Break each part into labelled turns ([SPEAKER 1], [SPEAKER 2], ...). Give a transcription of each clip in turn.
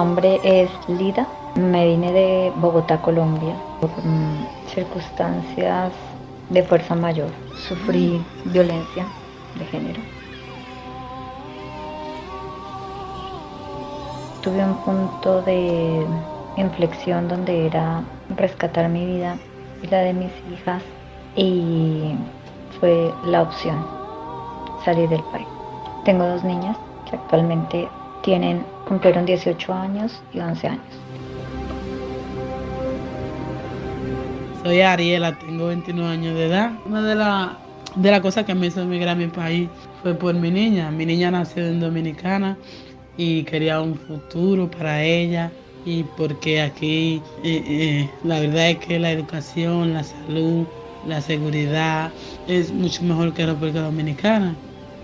[SPEAKER 1] Mi nombre es Lida. Me vine de Bogotá, Colombia, por mm, circunstancias de fuerza mayor. Sufrí violencia de género. Tuve un punto de inflexión donde era rescatar mi vida y la de mis hijas y fue la opción salir del país. Tengo dos niñas que actualmente tienen, cumplieron 18 años y 11 años.
[SPEAKER 2] Soy Ariela, tengo 29 años de edad. Una de las de la cosas que me hizo emigrar a mi país fue por mi niña. Mi niña nació en Dominicana y quería un futuro para ella y porque aquí eh, eh, la verdad es que la educación, la salud, la seguridad es mucho mejor que la República Dominicana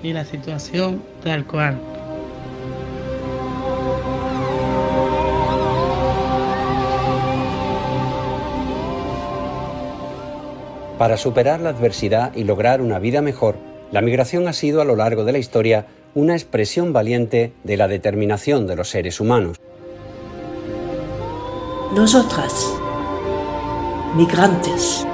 [SPEAKER 2] y la situación tal cual.
[SPEAKER 3] Para superar la adversidad y lograr una vida mejor, la migración ha sido a lo largo de la historia una expresión valiente de la determinación de los seres humanos.
[SPEAKER 4] Nosotras, migrantes.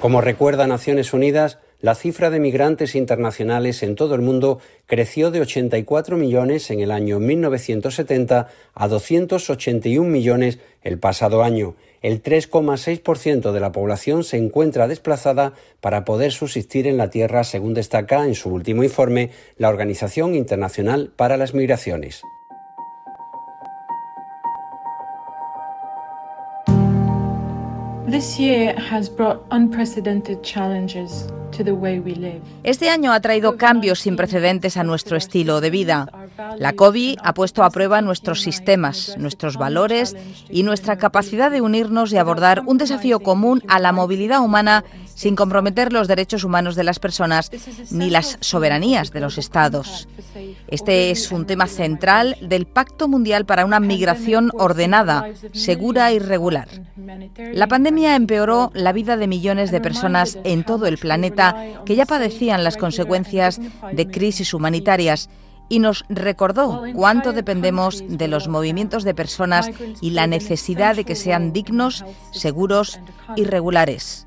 [SPEAKER 3] Como recuerda Naciones Unidas, la cifra de migrantes internacionales en todo el mundo creció de 84 millones en el año 1970 a 281 millones el pasado año. El 3,6% de la población se encuentra desplazada para poder subsistir en la tierra, según destaca en su último informe la Organización Internacional para las Migraciones.
[SPEAKER 5] Este año ha traído cambios sin precedentes a nuestro estilo de vida. La COVID ha puesto a prueba nuestros sistemas, nuestros valores y nuestra capacidad de unirnos y abordar un desafío común a la movilidad humana sin comprometer los derechos humanos de las personas ni las soberanías de los estados. Este es un tema central del Pacto Mundial para una migración ordenada, segura y regular. La pandemia empeoró la vida de millones de personas en todo el planeta que ya padecían las consecuencias de crisis humanitarias y nos recordó cuánto dependemos de los movimientos de personas y la necesidad de que sean dignos, seguros y regulares.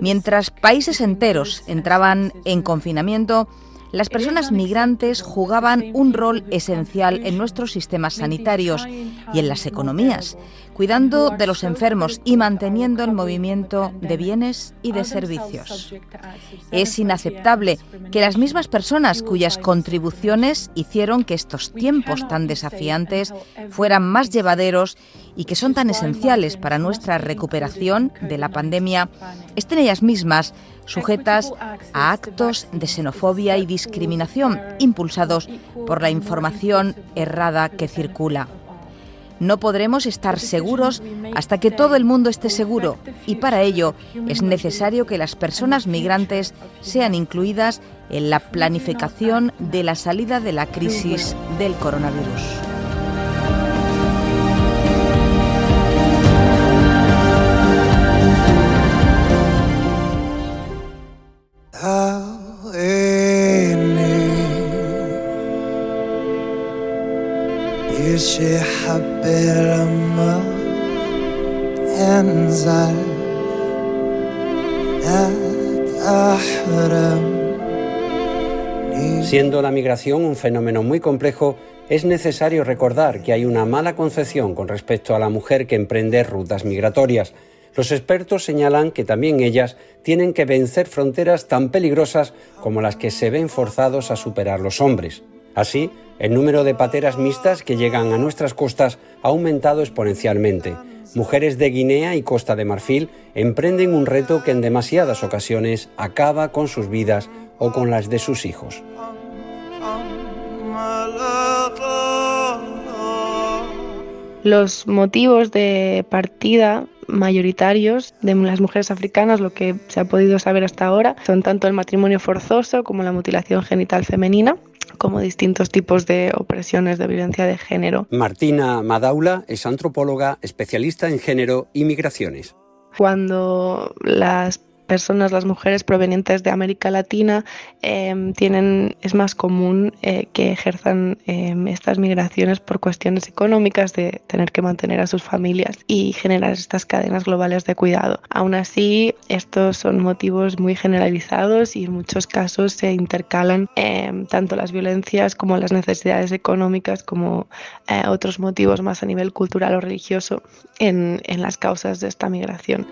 [SPEAKER 5] Mientras países enteros entraban en confinamiento, las personas migrantes jugaban un rol esencial en nuestros sistemas sanitarios y en las economías, cuidando de los enfermos y manteniendo el movimiento de bienes y de servicios. Es inaceptable que las mismas personas cuyas contribuciones hicieron que estos tiempos tan desafiantes fueran más llevaderos y que son tan esenciales para nuestra recuperación de la pandemia, estén ellas mismas sujetas a actos de xenofobia y discriminación impulsados por la información errada que circula. No podremos estar seguros hasta que todo el mundo esté seguro y para ello es necesario que las personas migrantes sean incluidas en la planificación de la salida de la crisis del coronavirus.
[SPEAKER 3] Siendo la migración un fenómeno muy complejo, es necesario recordar que hay una mala concepción con respecto a la mujer que emprende rutas migratorias. Los expertos señalan que también ellas tienen que vencer fronteras tan peligrosas como las que se ven forzados a superar los hombres. Así, el número de pateras mixtas que llegan a nuestras costas ha aumentado exponencialmente. Mujeres de Guinea y Costa de Marfil emprenden un reto que en demasiadas ocasiones acaba con sus vidas o con las de sus hijos.
[SPEAKER 6] Los motivos de partida mayoritarios de las mujeres africanas, lo que se ha podido saber hasta ahora, son tanto el matrimonio forzoso como la mutilación genital femenina como distintos tipos de opresiones de violencia de género.
[SPEAKER 3] Martina Madaula es antropóloga especialista en género y migraciones.
[SPEAKER 6] Cuando las personas, las mujeres provenientes de América Latina, em, tienen, es más común eh, que ejerzan em, estas migraciones por cuestiones económicas de tener que mantener a sus familias y generar estas cadenas globales de cuidado. Aún así, estos son motivos muy generalizados y en muchos casos se intercalan em, tanto las violencias como las necesidades económicas como eh, otros motivos más a nivel cultural o religioso en, en las causas de esta migración.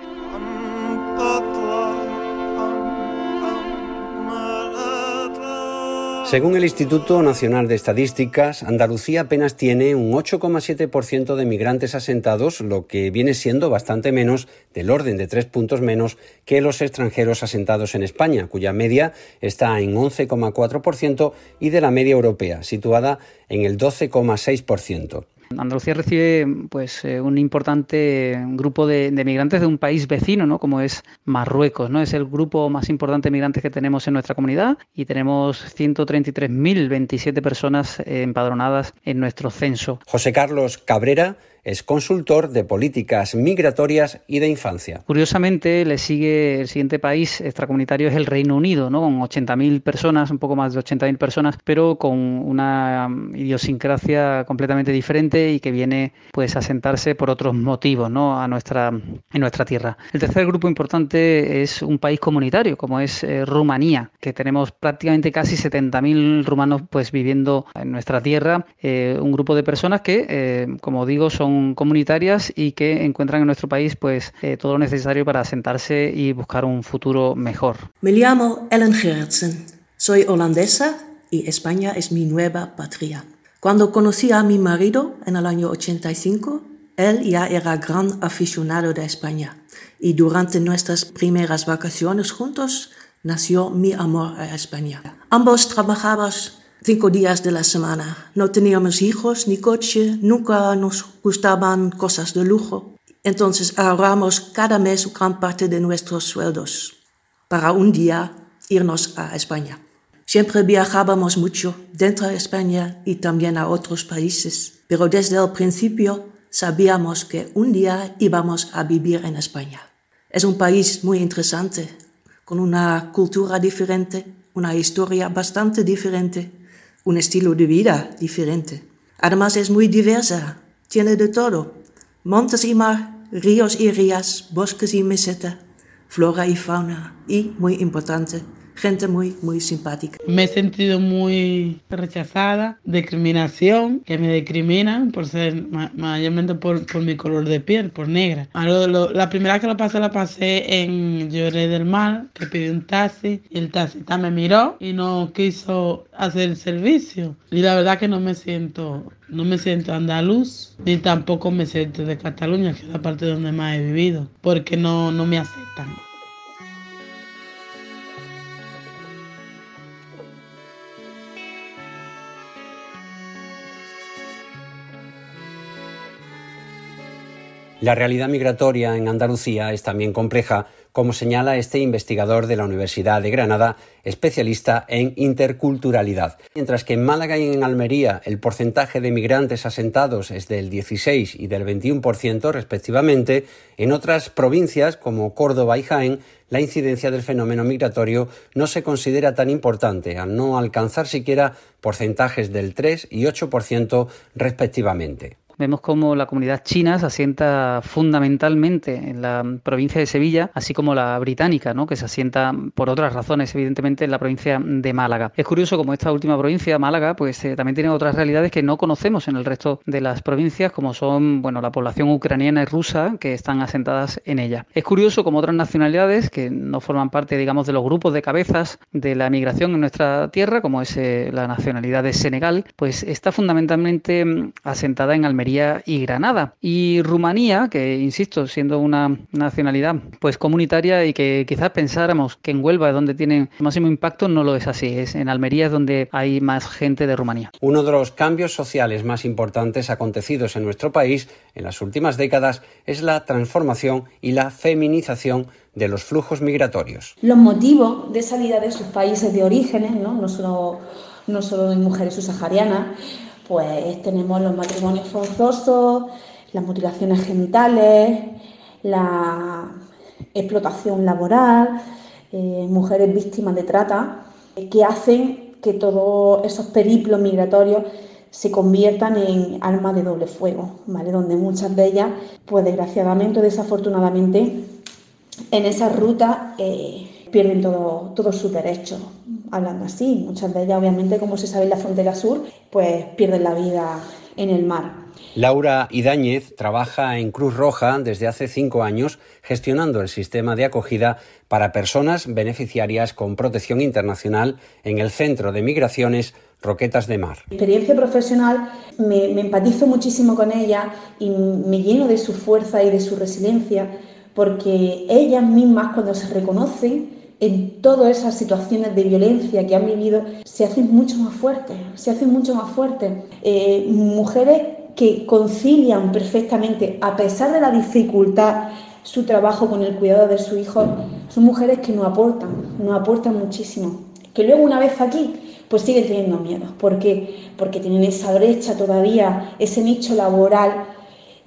[SPEAKER 3] Según el Instituto Nacional de Estadísticas, Andalucía apenas tiene un 8,7% de migrantes asentados, lo que viene siendo bastante menos, del orden de tres puntos menos, que los extranjeros asentados en España, cuya media está en 11,4% y de la media europea, situada en el 12,6%.
[SPEAKER 4] Andalucía recibe pues eh, un importante grupo de, migrantes de un país vecino, ¿no? como es Marruecos, ¿no? Es el grupo más importante de migrantes que tenemos en nuestra comunidad y tenemos 133.027 personas empadronadas en nuestro censo.
[SPEAKER 3] José Carlos Cabrera es consultor de políticas migratorias y de infancia.
[SPEAKER 4] Curiosamente, le sigue el siguiente país extracomunitario es el Reino Unido, ¿no? con 80.000 personas, un poco más de 80.000 personas, pero con una idiosincrasia completamente diferente y que viene pues a sentarse por otros motivos ¿no? a nuestra, en nuestra tierra. El tercer grupo importante es un país comunitario, como es eh, Rumanía, que tenemos prácticamente casi 70.000 rumanos pues viviendo en nuestra tierra, eh, un grupo de personas que, eh, como digo, son comunitarias y que encuentran en nuestro país pues eh, todo lo necesario para asentarse y buscar un futuro mejor.
[SPEAKER 7] Me llamo Ellen Gerritsen, soy holandesa y España es mi nueva patria. Cuando conocí a mi marido en el año 85, él ya era gran aficionado de España y durante nuestras primeras vacaciones juntos nació mi amor a España. Ambos trabajamos cinco días de la semana. No teníamos hijos ni coche, nunca nos gustaban cosas de lujo. Entonces ahorramos cada mes gran parte de nuestros sueldos para un día irnos a España. Siempre viajábamos mucho dentro de España y también a otros países, pero desde el principio sabíamos que un día íbamos a vivir en España. Es un país muy interesante, con una cultura diferente, una historia bastante diferente un estilo de vida diferente. Además es muy diversa, tiene de todo, montes y mar, ríos y rías, bosques y meseta, flora y fauna y, muy importante, gente muy, muy simpática.
[SPEAKER 2] Me he sentido muy rechazada, discriminación, que me discriminan por ser, mayormente por, por mi color de piel, por negra. la primera que lo pasé, la pasé en Lloré del Mar, que pedí un taxi y el taxista me miró y no quiso hacer el servicio. Y la verdad que no me siento, no me siento andaluz, ni tampoco me siento de Cataluña, que es la parte donde más he vivido, porque no, no me aceptan.
[SPEAKER 3] La realidad migratoria en Andalucía es también compleja, como señala este investigador de la Universidad de Granada, especialista en interculturalidad. Mientras que en Málaga y en Almería el porcentaje de migrantes asentados es del 16 y del 21% respectivamente, en otras provincias como Córdoba y Jaén la incidencia del fenómeno migratorio no se considera tan importante, al no alcanzar siquiera porcentajes del 3 y 8% respectivamente.
[SPEAKER 4] Vemos como la comunidad china se asienta fundamentalmente en la provincia de Sevilla, así como la británica, ¿no? que se asienta por otras razones, evidentemente, en la provincia de Málaga. Es curioso como esta última provincia, Málaga, pues eh, también tiene otras realidades que no conocemos en el resto de las provincias, como son bueno, la población ucraniana y rusa que están asentadas en ella. Es curioso como otras nacionalidades que no forman parte, digamos, de los grupos de cabezas de la migración en nuestra tierra, como es eh, la nacionalidad de Senegal, pues está fundamentalmente mm, asentada en Almería y Granada. Y Rumanía, que insisto, siendo una nacionalidad pues comunitaria y que quizás pensáramos que en Huelva es donde tienen máximo impacto, no lo es así. Es en Almería es donde hay más gente de Rumanía.
[SPEAKER 3] Uno de los cambios sociales más importantes acontecidos en nuestro país en las últimas décadas es la transformación y la feminización de los flujos migratorios.
[SPEAKER 8] Los motivos de salida de sus países de orígenes, no, no solo no solo de mujeres subsaharianas, pues tenemos los matrimonios forzosos, las mutilaciones genitales, la explotación laboral, eh, mujeres víctimas de trata, que hacen que todos esos periplos migratorios se conviertan en armas de doble fuego, ¿vale? Donde muchas de ellas, pues desgraciadamente o desafortunadamente, en esa ruta eh, pierden todo, todos sus derechos, hablando así. Muchas de ellas, obviamente, como se sabe en la frontera sur, pues pierden la vida en el mar.
[SPEAKER 3] Laura Idáñez trabaja en Cruz Roja desde hace cinco años gestionando el sistema de acogida para personas beneficiarias con protección internacional en el Centro de Migraciones Roquetas de Mar.
[SPEAKER 8] Experiencia profesional, me, empatizo muchísimo con ella y me lleno de su fuerza y de su resiliencia, porque ellas mismas cuando se reconocen en todas esas situaciones de violencia que han vivido, se hacen mucho más fuertes, se hacen mucho más fuertes. Eh, mujeres que concilian perfectamente, a pesar de la dificultad, su trabajo con el cuidado de su hijo, son mujeres que nos aportan, nos aportan muchísimo. Que luego una vez aquí pues siguen teniendo miedo. ¿Por? Porque tienen esa brecha todavía, ese nicho laboral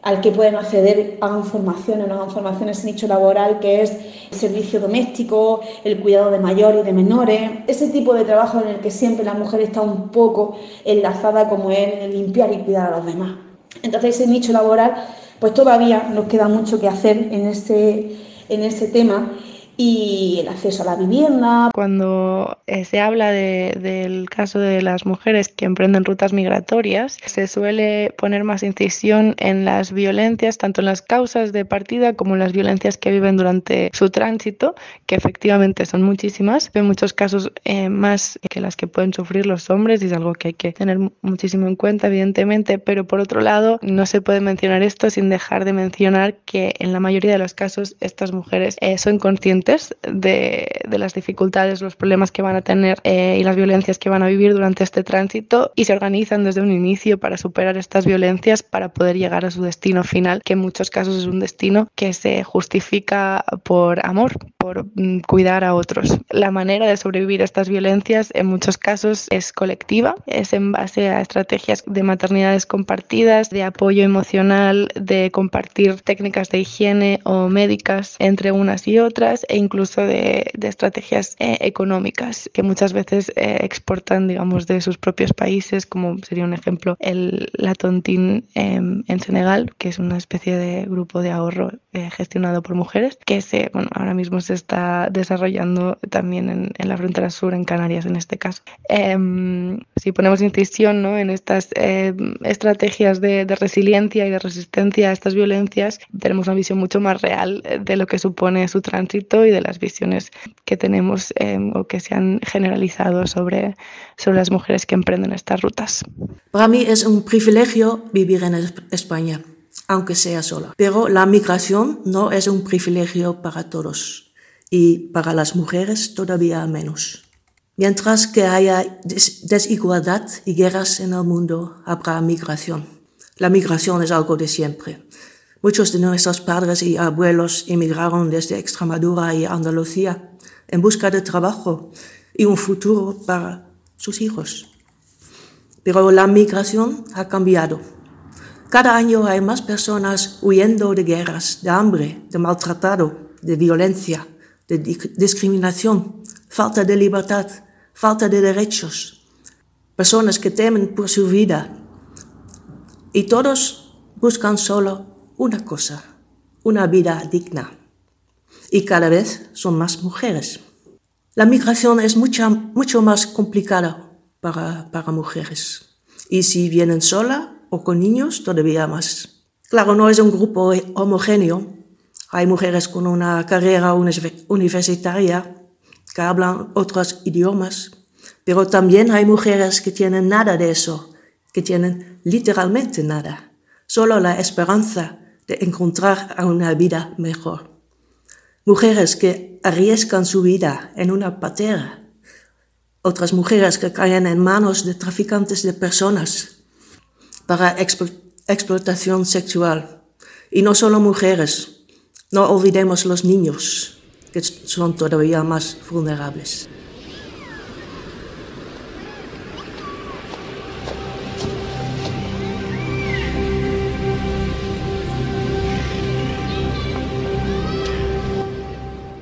[SPEAKER 8] al que pueden acceder, hagan formaciones, no hagan formaciones, ese nicho laboral que es el servicio doméstico, el cuidado de mayores y de menores, ese tipo de trabajo en el que siempre la mujer está un poco enlazada como es limpiar y cuidar a los demás. Entonces ese nicho laboral, pues todavía nos queda mucho que hacer en ese, en ese tema y el acceso a la vivienda.
[SPEAKER 6] Cuando eh, se habla del caso de las mujeres que emprenden rutas migratorias, se suele poner más incisión en las violencias, tanto en las causas de partida como en las violencias que viven durante su tránsito, que efectivamente son muchísimas, en muchos casos eh, más que las que pueden sufrir los hombres, y es algo que hay que tener muchísimo en cuenta, evidentemente, pero por otro lado, no se puede mencionar esto sin dejar de mencionar que en la mayoría de los casos estas mujeres eh, son conscientes de, las dificultades, los problemas que van a tener eh, y las violencias que van a vivir durante este tránsito y se organizan desde un inicio para superar estas violencias para poder llegar a su destino final, que en muchos casos es un destino que se justifica por amor, por mm, cuidar a otros. La manera de sobrevivir a estas violencias en muchos casos es colectiva, es en base a estrategias de maternidades compartidas, de apoyo emocional, de compartir técnicas de higiene o médicas entre unas y otras e incluso de, estrategias eh, económicas que muchas veces eh, exportan, digamos, de sus propios países, como sería un ejemplo el la Tontín en Senegal, que es una especie de grupo de ahorro eh, gestionado por mujeres, que se, bueno, ahora mismo se está desarrollando también en, la frontera sur, en Canarias en este caso. Em, si ponemos incisión ¿no? en estas em, estrategias de, de resiliencia y de resistencia a estas violencias, tenemos una visión mucho más real de lo que supone su tránsito y de las visiones que tenemos em, o que se han generalizado sobre, sobre las mujeres que emprenden estas rutas.
[SPEAKER 7] Para mí es un privilegio vivir en España, aunque sea sola. Pero la migración no es un privilegio para todos y para las mujeres todavía menos. Mientras que haya desigualdad y guerras en el mundo, habrá migración. La migración es algo de siempre. Muchos de nuestros padres y abuelos emigraron desde Extremadura y Andalucía en busca de trabajo y un futuro para sus hijos. Pero la migración ha cambiado. Cada año hay más personas huyendo de guerras, de hambre, de maltratado, de violencia, de discriminación, falta de libertad, falta de derechos. Personas que temen por su vida. Y todos buscan solo una cosa, una vida digna. Y cada vez son más mujeres. La migración es mucha, mucho más complicada para, para mujeres. Y si vienen sola o con niños, todavía más. Claro, no es un grupo homogéneo. Hay mujeres con una carrera universitaria que hablan otros idiomas, pero también hay mujeres que tienen nada de eso, que tienen literalmente nada, solo la esperanza de encontrar una vida mejor. Mujeres que arriesgan su vida en una patera. Otras mujeres que caen en manos de traficantes de personas para explotación sexual. Y no solo mujeres, no olvidemos los niños, que son todavía más vulnerables.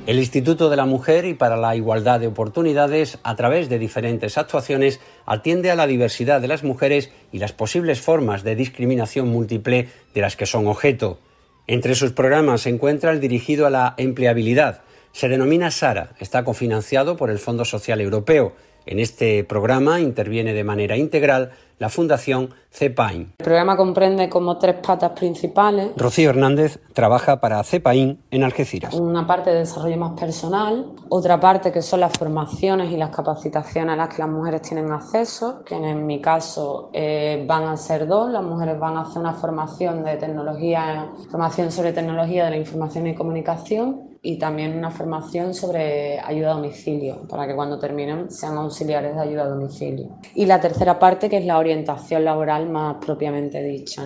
[SPEAKER 3] El Instituto de la Mujer y para la Igualdad de Oportunidades, a través de diferentes actuaciones, atiende a la diversidad de las mujeres y las posibles formas de discriminación múltiple de las que son objeto. Entre sus programas se encuentra el dirigido a la empleabilidad. Se denomina SARA, está cofinanciado por el Fondo Social Europeo en este programa interviene de manera integral la Fundación CEPAIN.
[SPEAKER 9] El programa comprende como tres patas principales.
[SPEAKER 3] Rocío Hernández trabaja para CEPAIN en Algeciras.
[SPEAKER 9] Una parte de desarrollo más personal, otra parte que son las formaciones y las capacitaciones a las que las mujeres tienen acceso, que en mi caso eh, van a ser dos. Las mujeres van a hacer una formación de tecnología, formación sobre tecnología de la información y comunicación y también una formación sobre ayuda a domicilio, para que cuando terminen sean auxiliares de ayuda a domicilio. Y la tercera parte, que es la orientación laboral más propiamente dicha.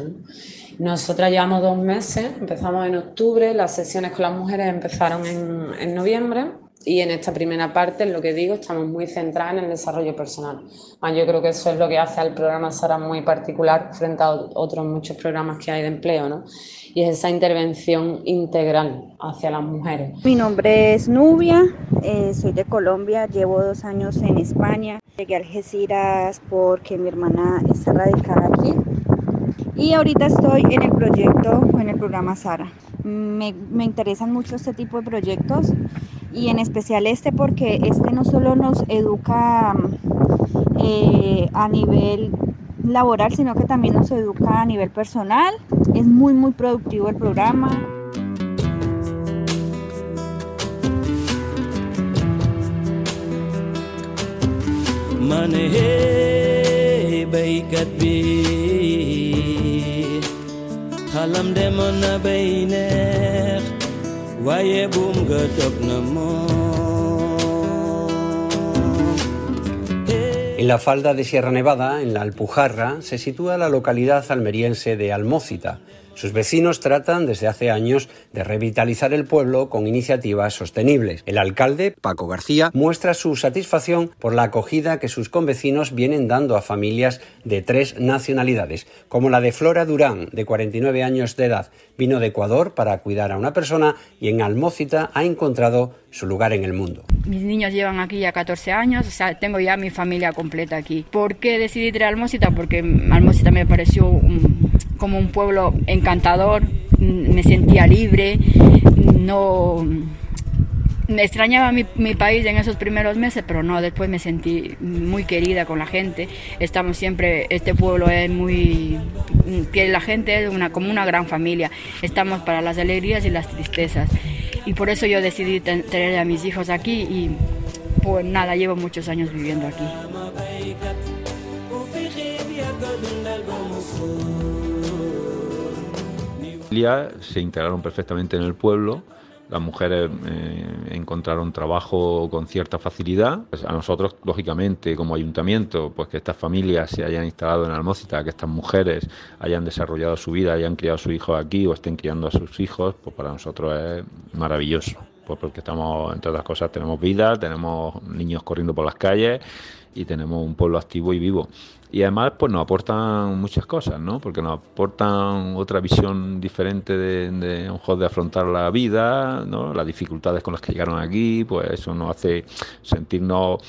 [SPEAKER 9] Nosotras llevamos dos meses, empezamos en octubre, las sesiones con las mujeres empezaron en, en noviembre y en esta primera parte, lo que digo, estamos muy centradas en el desarrollo personal. Yo creo que eso es lo que hace al programa Sara muy particular frente a otros muchos programas que hay de empleo, ¿no? Y es esa intervención integral hacia las mujeres.
[SPEAKER 10] Mi nombre es Nubia, eh, soy de Colombia, llevo dos años en España. Llegué a Algeciras porque mi hermana está radicada aquí. Y ahorita estoy en el proyecto, en el programa Sara. Me, me interesan mucho este tipo de proyectos y en especial este porque este no solo nos educa eh, a nivel laboral, sino que también nos educa a nivel personal. Es muy, muy productivo el programa.
[SPEAKER 3] En la falda de Sierra Nevada, en la Alpujarra, se sitúa la localidad almeriense de Almócita, sus vecinos tratan desde hace años de revitalizar el pueblo con iniciativas sostenibles. El alcalde, Paco García, muestra su satisfacción por la acogida que sus convecinos vienen dando a familias de tres nacionalidades, como la de Flora Durán, de 49 años de edad. Vino de Ecuador para cuidar a una persona y en Almócita ha encontrado su lugar en el mundo.
[SPEAKER 11] Mis niños llevan aquí ya 14 años, o sea, tengo ya mi familia completa aquí. ¿Por qué decidí ir a Almócita? Porque Almócita me pareció un como un pueblo encantador, me sentía libre, no me extrañaba mi, mi, país en esos primeros meses, pero no, después me sentí muy querida con la gente. Estamos siempre, este pueblo es muy, que la gente es una, como una gran familia. Estamos para las alegrías y las tristezas. Y por eso yo decidí tener a mis hijos aquí y pues nada, llevo muchos años viviendo aquí.
[SPEAKER 12] Se integraron perfectamente en el pueblo. Las mujeres eh, encontraron trabajo con cierta facilidad. Pues a nosotros, lógicamente, como ayuntamiento, pues que estas familias se hayan instalado en Almócita, que estas mujeres hayan desarrollado su vida, hayan criado a sus hijos aquí o estén criando a sus hijos, pues para nosotros es maravilloso. Pues porque estamos, entre otras cosas, tenemos vida, tenemos niños corriendo por las calles y tenemos un pueblo activo y vivo y además pues nos aportan muchas cosas, ¿no? Porque nos aportan otra visión diferente de, de, afrontar la vida, ¿no? Las dificultades con las que llegaron aquí, pues eso nos hace sentirnos,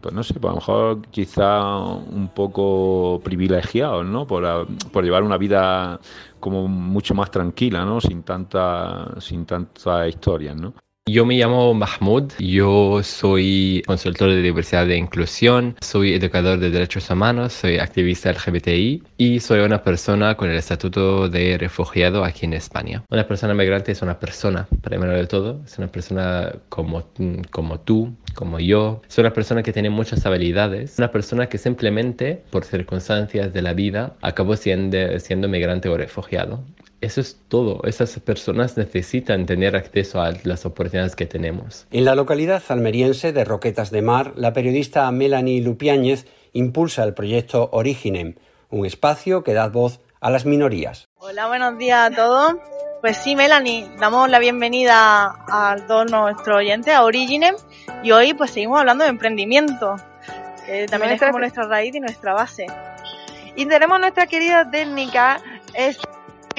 [SPEAKER 12] pues no sé, pues a lo mejor quizá un poco privilegiados, ¿no? Por, por llevar una vida como mucho más tranquila, ¿no? Sin tanta, sin tanta historia, ¿no?
[SPEAKER 13] Yo me llamo Mahmoud, yo soy consultor de diversidad e inclusión, soy educador de derechos humanos, soy activista LGBTI y soy una persona con el estatuto de refugiado aquí en España. Una persona migrante es una persona, primero de todo, es una persona como, como tú, como yo, es una persona que tiene muchas habilidades, una persona que simplemente por circunstancias de la vida acabó siendo, siendo migrante o refugiado eso es todo. Esas personas necesitan tener acceso a las oportunidades que tenemos.
[SPEAKER 3] En la localidad almeriense de Roquetas de Mar, la periodista Melanie Lupiáñez impulsa el proyecto Originem, un espacio que da voz a las minorías.
[SPEAKER 14] Hola, buenos días a todos. Pues sí, Melanie, damos la bienvenida a todos nuestros oyentes a Originem y hoy pues seguimos hablando de emprendimiento, que también es como nuestra raíz y nuestra base. Y tenemos nuestra querida técnica, es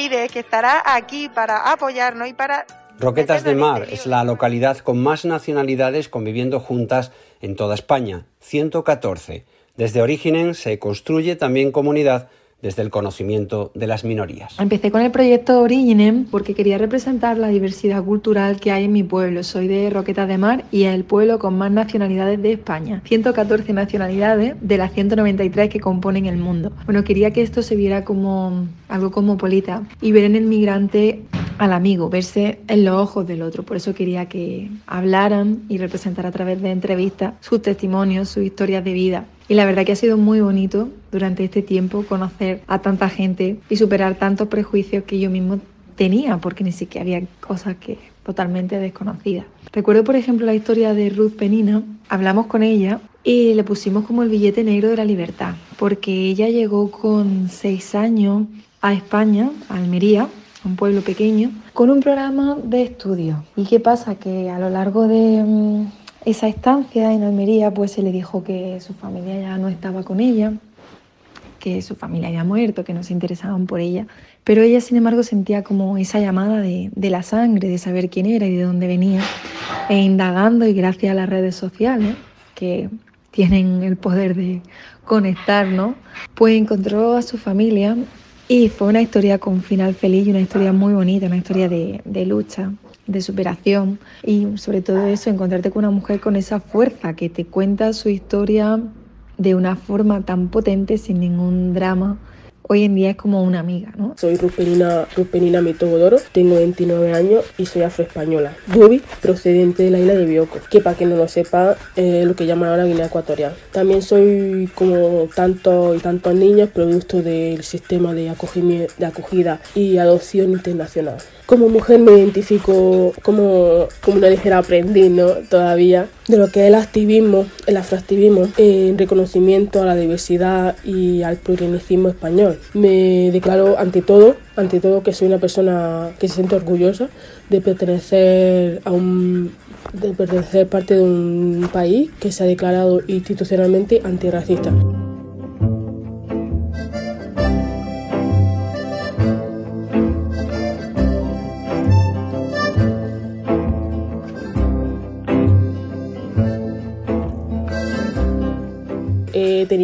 [SPEAKER 14] pide que estará aquí para apoyarnos y para
[SPEAKER 3] Roquetas de Mar es la localidad con más nacionalidades conviviendo juntas en toda España, 114. Desde Orígenes se construye también comunidad desde el conocimiento de las minorías.
[SPEAKER 15] Empecé con el proyecto Originem porque quería representar la diversidad cultural que hay en mi pueblo. Soy de Roquetas de Mar y es el pueblo con más nacionalidades de España. 114 nacionalidades de las 193 que componen el mundo. Bueno, quería que esto se viera como algo cosmopolita y ver en el migrante al amigo, verse en los ojos del otro. Por eso quería que hablaran y representar a través de entrevistas sus testimonios, sus historias de vida. Y la verdad que ha sido muy bonito durante este tiempo conocer a tanta gente y superar tantos prejuicios que yo mismo tenía, porque ni siquiera había cosas que totalmente desconocidas. Recuerdo, por ejemplo, la historia de Ruth Penina. Hablamos con ella y le pusimos como el billete negro de la libertad, porque ella llegó con seis años a España, a Almería, un pueblo pequeño, con un programa de estudio. ¿Y qué pasa? Que a lo largo de mm, esa estancia en Almería, pues se le dijo que su familia ya no estaba con ella, que su familia había muerto, que no se interesaban por ella. Pero ella, sin embargo, sentía como esa llamada de, de la sangre, de saber quién era y de dónde venía. E indagando, y gracias a las redes sociales, que tienen el poder de conectar, ¿no? Pues encontró a su familia y fue una historia con final feliz y una historia muy bonita, una historia de, de lucha, de superación y sobre todo eso, encontrarte con una mujer con esa fuerza que te cuenta su historia de una forma tan potente sin ningún drama hoy en día es como una amiga, ¿no?
[SPEAKER 16] Soy Rupenina, Rupenina Mitobodoro, tengo 29 años y soy afroespañola. Bubi, procedente de la isla de Bioko, que para quien no lo sepa, es lo que llaman ahora Guinea Ecuatorial. También soy como tantos y tantos niños producto del sistema de, de acogida y adopción internacional como mujer me identifico como, como una ligera aprendiz, ¿no? Todavía de lo que es el activismo, el afroactivismo, en reconocimiento a la diversidad y al plurinismo español. Me declaro ante todo, ante todo que soy una persona que se siente orgullosa de pertenecer a un de pertenecer parte de un país que se ha declarado institucionalmente antirracista.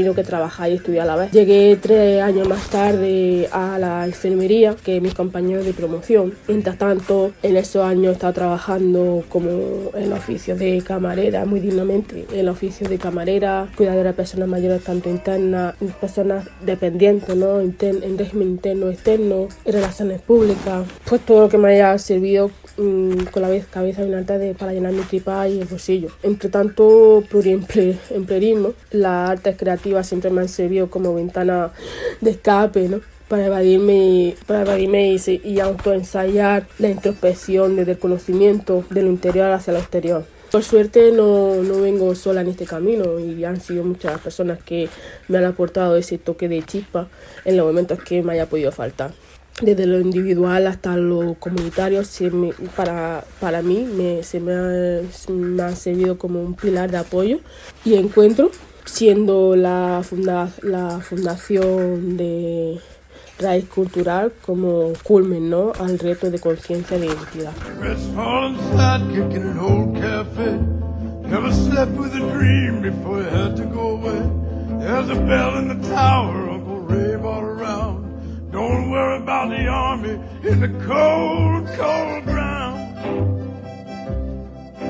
[SPEAKER 16] Tenido que trabajar y estudiar a la vez. Llegué tres años más tarde a la enfermería que mis compañeros de promoción. Mientras tanto, en esos años he estado trabajando como en oficio de camarera, muy dignamente, en el oficio de camarera, cuidadora de personas mayores tanto internas, personas dependientes, ¿no? en régimen interno, externo, en relaciones públicas, pues todo lo que me haya servido mm, con la cabeza bien alta de, para llenar mi tripa y el bolsillo. Entre tanto, pluriemplerismo, las artes creativas siempre me han servido como ventana de escape, ¿no? Para evadirme, para evadirme y, y autoensayar la introspección desde el conocimiento de lo interior hacia lo exterior. Por suerte no, no, vengo sola en este camino y han sido muchas las personas que me han aportado ese toque de chispa en los momentos que me haya podido faltar. Desde lo individual hasta lo comunitario, para, para mí me, se me ha, me ha servido como un pilar de apoyo y encuentro siendo la, funda la fundación de Raíz Cultural como culmen ¿no? al reto de conciencia de identidad.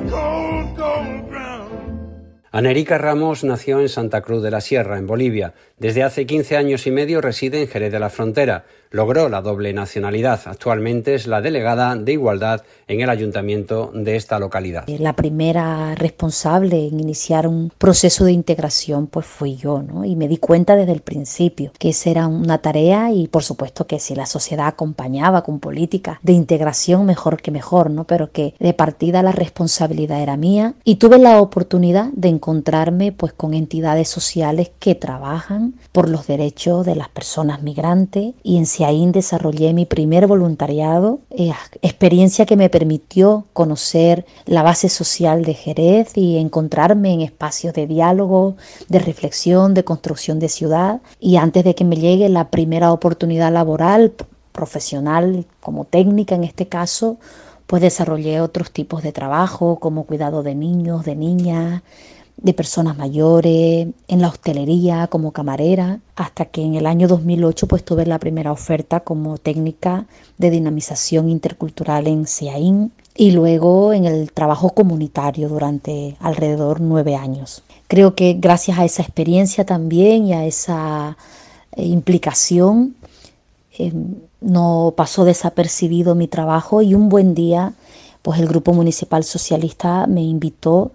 [SPEAKER 16] Cold, cold ground.
[SPEAKER 3] Anérica Ramos nació en Santa Cruz de la Sierra, en Bolivia. Desde hace 15 años y medio reside en Jerez de la Frontera. Logró la doble nacionalidad. Actualmente es la delegada de Igualdad en el ayuntamiento de esta localidad.
[SPEAKER 17] La primera responsable en iniciar un proceso de integración pues fui yo, ¿no? Y me di cuenta desde el principio que esa era una tarea y por supuesto que si la sociedad acompañaba con políticas de integración mejor que mejor, ¿no? Pero que de partida la responsabilidad era mía y tuve la oportunidad de encontrarme pues con entidades sociales que trabajan por los derechos de las personas migrantes y en ahí desarrollé mi primer voluntariado, eh, experiencia que me permitió conocer la base social de Jerez y encontrarme en espacios de diálogo, de reflexión, de construcción de ciudad. Y antes de que me llegue la primera oportunidad laboral, profesional, como técnica en este caso, pues desarrollé otros tipos de trabajo como cuidado de niños, de niñas, de personas mayores, en la hostelería como camarera, hasta que en el año 2008 pues tuve la primera oferta como técnica de dinamización intercultural en CIAIN y luego en el trabajo comunitario durante alrededor nueve años. Creo que gracias a esa experiencia también y a esa eh, implicación em, no pasó desapercibido mi trabajo y un buen día pues el Grupo Municipal Socialista me invitó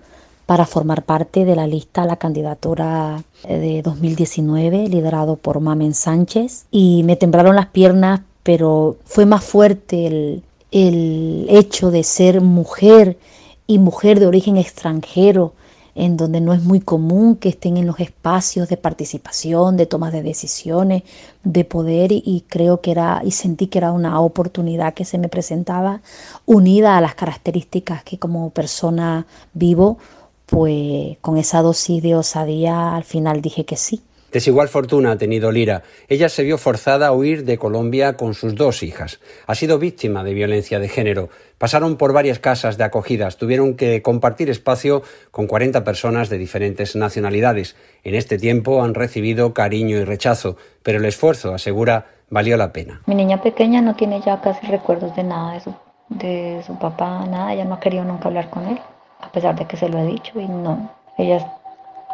[SPEAKER 17] para formar parte de la lista la candidatura eh, de 2019 liderado por Mamen Sánchez. Y me temblaron las piernas pero fue más fuerte el, el hecho de ser mujer y mujer de origen extranjero en donde no es muy común que estén en los espacios de participación, de toma de decisiones, de poder y, creo que era y sentí que era una oportunidad que se me presentaba unida a las características que como persona vivo, pues con esa dosis de osadía al final dije que sí.
[SPEAKER 3] Desigual fortuna ha tenido Lira. Ella se vio forzada a huir de Colombia con sus dos hijas. Ha sido víctima de violencia de género. Pasaron por varias casas de acogidas, tuvieron que compartir espacio con 40 personas de diferentes nacionalidades. En este tiempo han recibido cariño y rechazo, pero el esfuerzo, asegura, valió la pena.
[SPEAKER 1] Mi niña pequeña no tiene ya casi recuerdos de nada de su, de su papá, nada. Ella no ha querido nunca hablar con él, a pesar de que se lo he dicho y no. Ella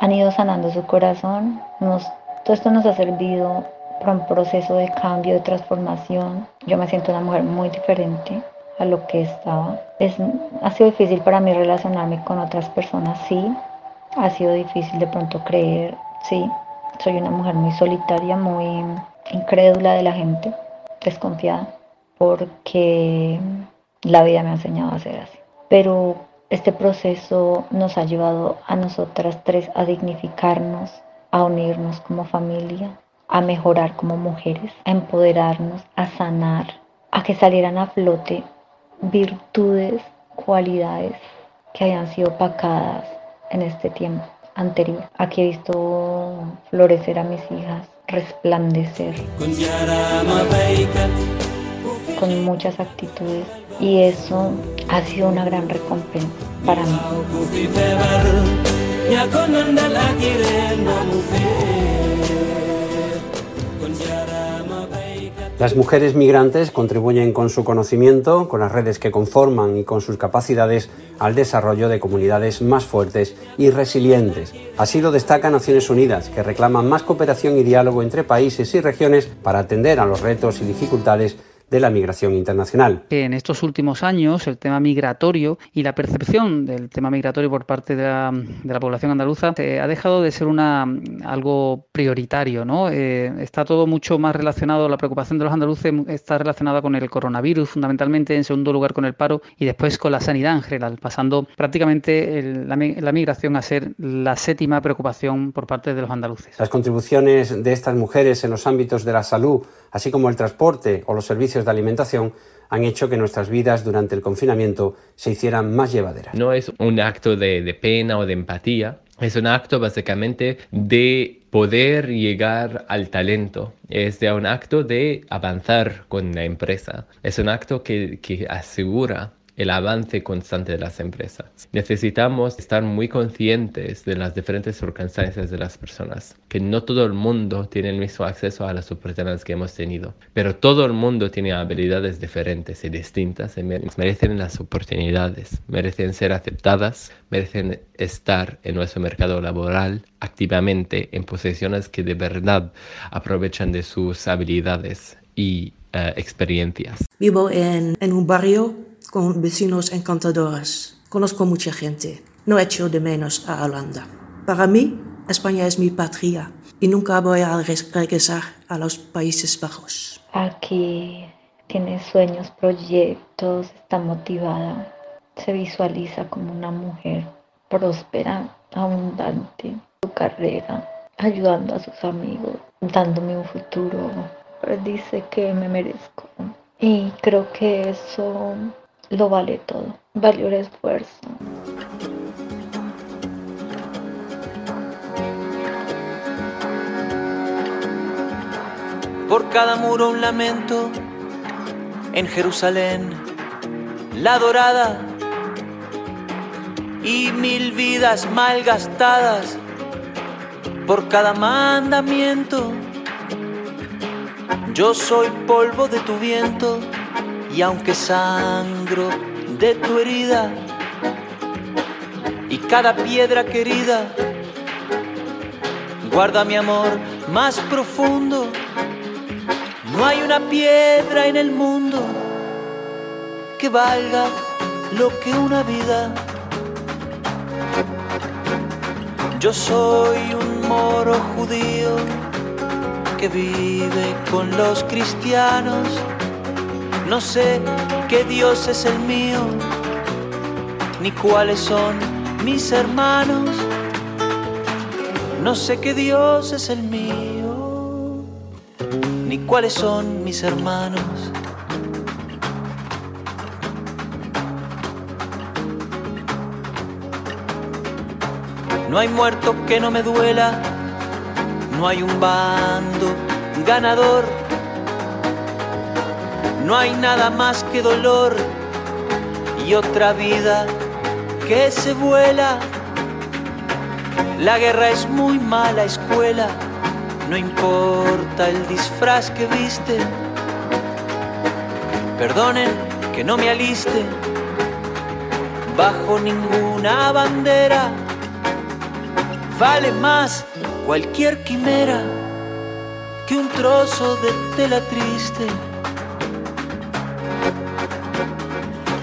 [SPEAKER 1] han ido sanando su corazón. Todo esto nos ha servido para un proceso de cambio, de transformación. Yo me siento una mujer muy diferente a lo que estaba. Es, ha sido difícil para mí relacionarme con otras personas, sí. Ha sido difícil de pronto creer, sí. Soy una mujer muy solitaria, muy incrédula de la gente, desconfiada, porque la vida me ha enseñado a ser así. Pero este proceso nos ha llevado a nosotras tres a dignificarnos, a unirnos como familia, a mejorar como mujeres, a empoderarnos, a sanar, a que salieran a flote virtudes, cualidades que hayan sido opacadas en este tiempo anterior. Aquí he visto florecer a mis hijas, resplandecer con muchas actitudes y eso ha sido una gran recompensa para mí.
[SPEAKER 3] Las mujeres migrantes contribuyen con su conocimiento, con las redes que conforman y con sus capacidades al desarrollo de comunidades más fuertes y resilientes. Así lo destaca Naciones Unidas, que reclama más cooperación y diálogo entre países y regiones para atender a los retos y dificultades de la migración internacional.
[SPEAKER 4] En estos últimos años, el tema migratorio y la percepción del tema migratorio por parte de la, de la población andaluza eh, ha dejado de ser una, algo prioritario. ¿no? Eh, está todo mucho más relacionado, la preocupación de los andaluces está relacionada con el coronavirus, fundamentalmente, en segundo lugar con el paro y después con la sanidad en general, pasando prácticamente la, la migración a ser la séptima preocupación por parte de los andaluces.
[SPEAKER 3] Las contribuciones de estas mujeres en los ámbitos de la salud, así como el transporte o los servicios de alimentación, han hecho que nuestras vidas durante el confinamiento se hicieran más llevaderas.
[SPEAKER 13] No es un acto de, pena o de empatía, es un acto básicamente de poder llegar al talento, es de un acto de avanzar con la empresa, es un acto que, que asegura el avance constante de las empresas. Necesitamos estar muy conscientes de las diferentes circunstancias de las personas, que no todo el mundo tiene el mismo acceso a las oportunidades que hemos tenido, pero todo el mundo tiene habilidades diferentes y distintas y merecen las oportunidades, merecen ser aceptadas, merecen estar en nuestro mercado laboral activamente en posiciones que de verdad aprovechan de sus habilidades y eh, experiencias.
[SPEAKER 7] Vivo en, en un barrio con vecinos encantadores. Conozco mucha gente. No echo de menos a Holanda. Para mí, España es mi patria y nunca voy a regresar a los Países Bajos.
[SPEAKER 1] Aquí tiene sueños, proyectos, está motivada, se visualiza como una mujer próspera, abundante, su carrera, ayudando a sus amigos, dándome un futuro. Dice que me merezco. Y creo que eso lo vale todo, valió el esfuerzo.
[SPEAKER 18] Por cada muro un lamento, en Jerusalén la dorada y mil vidas malgastadas por cada mandamiento. Yo soy polvo de tu viento y aunque sangro de tu herida y cada piedra querida guarda mi amor más profundo. No hay una piedra en el mundo que valga lo que una vida. Yo soy un moro judío que vive con los cristianos. No sé qué Dios es el mío, ni cuáles son mis hermanos. No sé qué Dios es el mío, ni cuáles son mis hermanos. No hay muerto que no me duela, no hay un bando ganador, no hay nada más que dolor y otra vida que se vuela. La guerra es muy mala escuela, no importa el disfraz que viste. Perdonen que no me aliste bajo ninguna bandera vale más cualquier quimera que un trozo de tela triste.